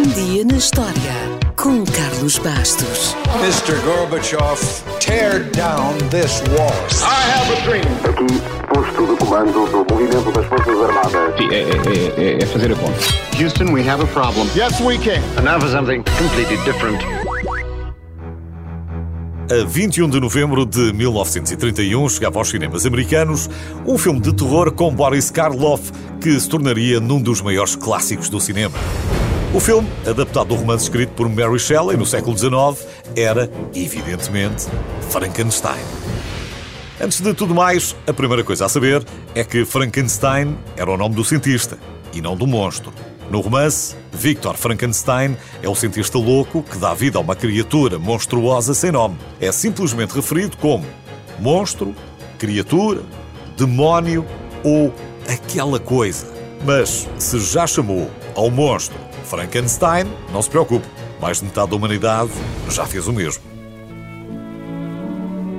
Um dia na história com Carlos Bastos. Mr. Gorbachev, tear down this wall. I have a dream. Aqui, posto de comando do movimento das Forças Armadas. Sim, é, é, é, é fazer a conta. Houston, we have a problem. Yes, we can. And now for something completely different. A 21 de novembro de 1931 chegava aos cinemas americanos um filme de terror com Boris Karloff que se tornaria num dos maiores clássicos do cinema. O filme, adaptado do romance escrito por Mary Shelley no século XIX, era, evidentemente, Frankenstein. Antes de tudo mais, a primeira coisa a saber é que Frankenstein era o nome do cientista e não do monstro. No romance, Victor Frankenstein é o cientista louco que dá vida a uma criatura monstruosa sem nome. É simplesmente referido como monstro, criatura, demónio ou aquela coisa. Mas se já chamou ao monstro Frankenstein, não se preocupe, mais de metade da humanidade já fez o mesmo.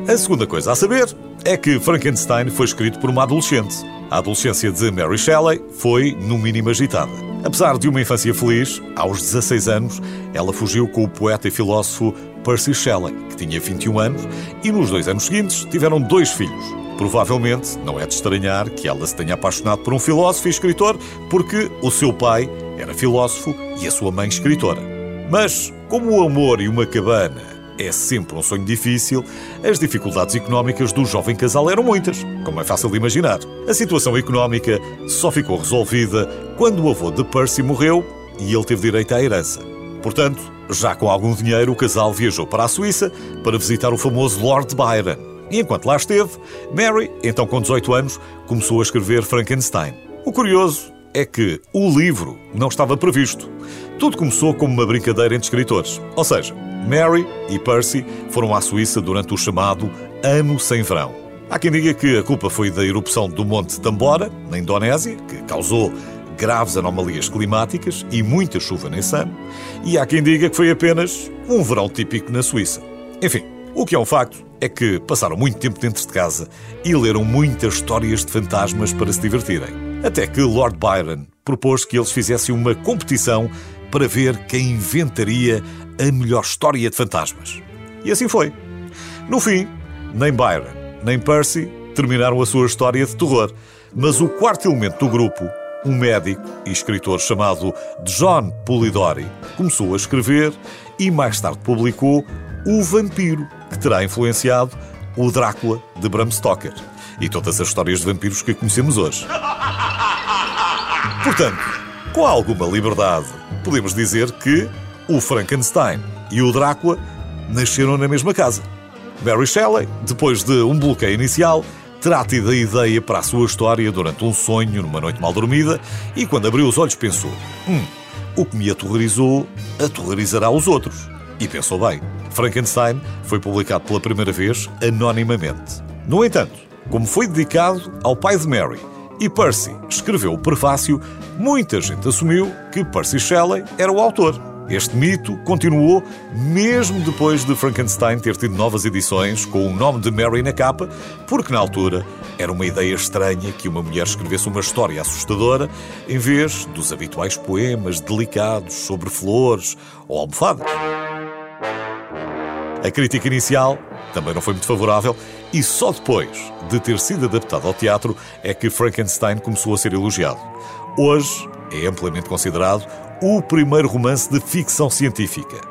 A segunda coisa a saber é que Frankenstein foi escrito por uma adolescente. A adolescência de Mary Shelley foi, no mínimo, agitada. Apesar de uma infância feliz, aos 16 anos, ela fugiu com o poeta e filósofo Percy Shelley, que tinha 21 anos, e nos dois anos seguintes tiveram dois filhos. Provavelmente não é de estranhar que ela se tenha apaixonado por um filósofo e escritor, porque o seu pai era filósofo e a sua mãe escritora. Mas, como o amor e uma cabana é sempre um sonho difícil, as dificuldades económicas do jovem casal eram muitas, como é fácil de imaginar. A situação económica só ficou resolvida quando o avô de Percy morreu e ele teve direito à herança. Portanto, já com algum dinheiro, o casal viajou para a Suíça para visitar o famoso Lord Byron. E enquanto lá esteve, Mary, então com 18 anos, começou a escrever Frankenstein. O curioso é que o livro não estava previsto. Tudo começou como uma brincadeira entre escritores. Ou seja, Mary e Percy foram à Suíça durante o chamado Ano Sem Verão. Há quem diga que a culpa foi da erupção do Monte Tambora, na Indonésia, que causou graves anomalias climáticas e muita chuva nesse ano, e há quem diga que foi apenas um verão típico na Suíça. Enfim, o que é um facto é que passaram muito tempo dentro de casa e leram muitas histórias de fantasmas para se divertirem. Até que Lord Byron propôs que eles fizessem uma competição para ver quem inventaria a melhor história de fantasmas. E assim foi. No fim, nem Byron nem Percy terminaram a sua história de terror, mas o quarto elemento do grupo, um médico e escritor chamado John Polidori, começou a escrever e mais tarde publicou O Vampiro, que terá influenciado o Drácula de Bram Stoker e todas as histórias de vampiros que conhecemos hoje. Portanto, com alguma liberdade, podemos dizer que o Frankenstein e o Drácula nasceram na mesma casa. Mary Shelley, depois de um bloqueio inicial, terá tido a ideia para a sua história durante um sonho numa noite mal dormida e, quando abriu os olhos, pensou: Hum, o que me aterrorizou aterrorizará os outros. E pensou bem. Frankenstein foi publicado pela primeira vez anonimamente. No entanto, como foi dedicado ao pai de Mary e Percy escreveu o prefácio, muita gente assumiu que Percy Shelley era o autor. Este mito continuou mesmo depois de Frankenstein ter tido novas edições com o nome de Mary na capa, porque na altura era uma ideia estranha que uma mulher escrevesse uma história assustadora em vez dos habituais poemas delicados sobre flores ou almofadas. A crítica inicial também não foi muito favorável e só depois de ter sido adaptado ao teatro é que Frankenstein começou a ser elogiado. Hoje é amplamente considerado o primeiro romance de ficção científica.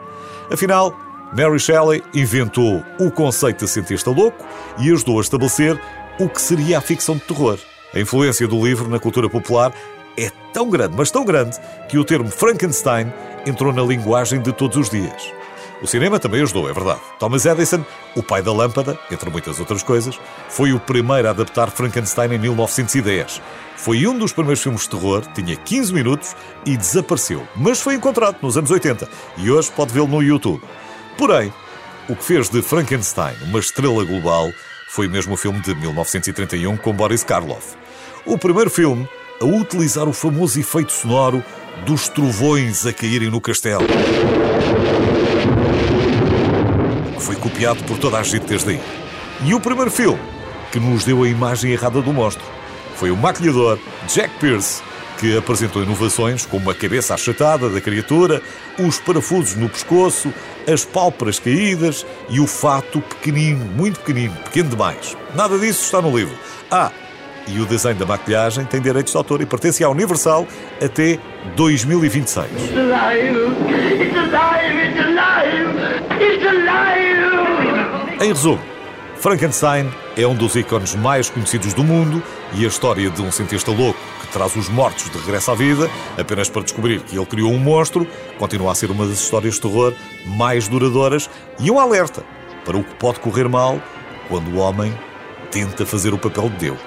Afinal, Mary Shelley inventou o conceito de cientista louco e ajudou a estabelecer o que seria a ficção de terror. A influência do livro na cultura popular é tão grande, mas tão grande, que o termo Frankenstein entrou na linguagem de todos os dias. O cinema também ajudou, é verdade. Thomas Edison, o pai da lâmpada, entre muitas outras coisas, foi o primeiro a adaptar Frankenstein em 1910. Foi um dos primeiros filmes de terror, tinha 15 minutos e desapareceu, mas foi encontrado nos anos 80 e hoje pode vê-lo no YouTube. Porém, o que fez de Frankenstein uma estrela global foi mesmo o filme de 1931 com Boris Karloff. O primeiro filme a utilizar o famoso efeito sonoro dos trovões a caírem no castelo foi copiado por toda a gente desde aí. E o primeiro filme que nos deu a imagem errada do monstro foi o maquilhador Jack Pierce, que apresentou inovações como a cabeça achatada da criatura, os parafusos no pescoço, as pálpebras caídas e o fato pequenino, muito pequenino, pequeno demais. Nada disso está no livro. Ah, e o desenho da maquilhagem tem direitos de autor e pertence à Universal até 2026. It's alive! It's alive! It's alive! It's alive! Em resumo, Frankenstein é um dos ícones mais conhecidos do mundo e a história de um cientista louco que traz os mortos de regresso à vida apenas para descobrir que ele criou um monstro continua a ser uma das histórias de terror mais duradouras e um alerta para o que pode correr mal quando o homem tenta fazer o papel de Deus.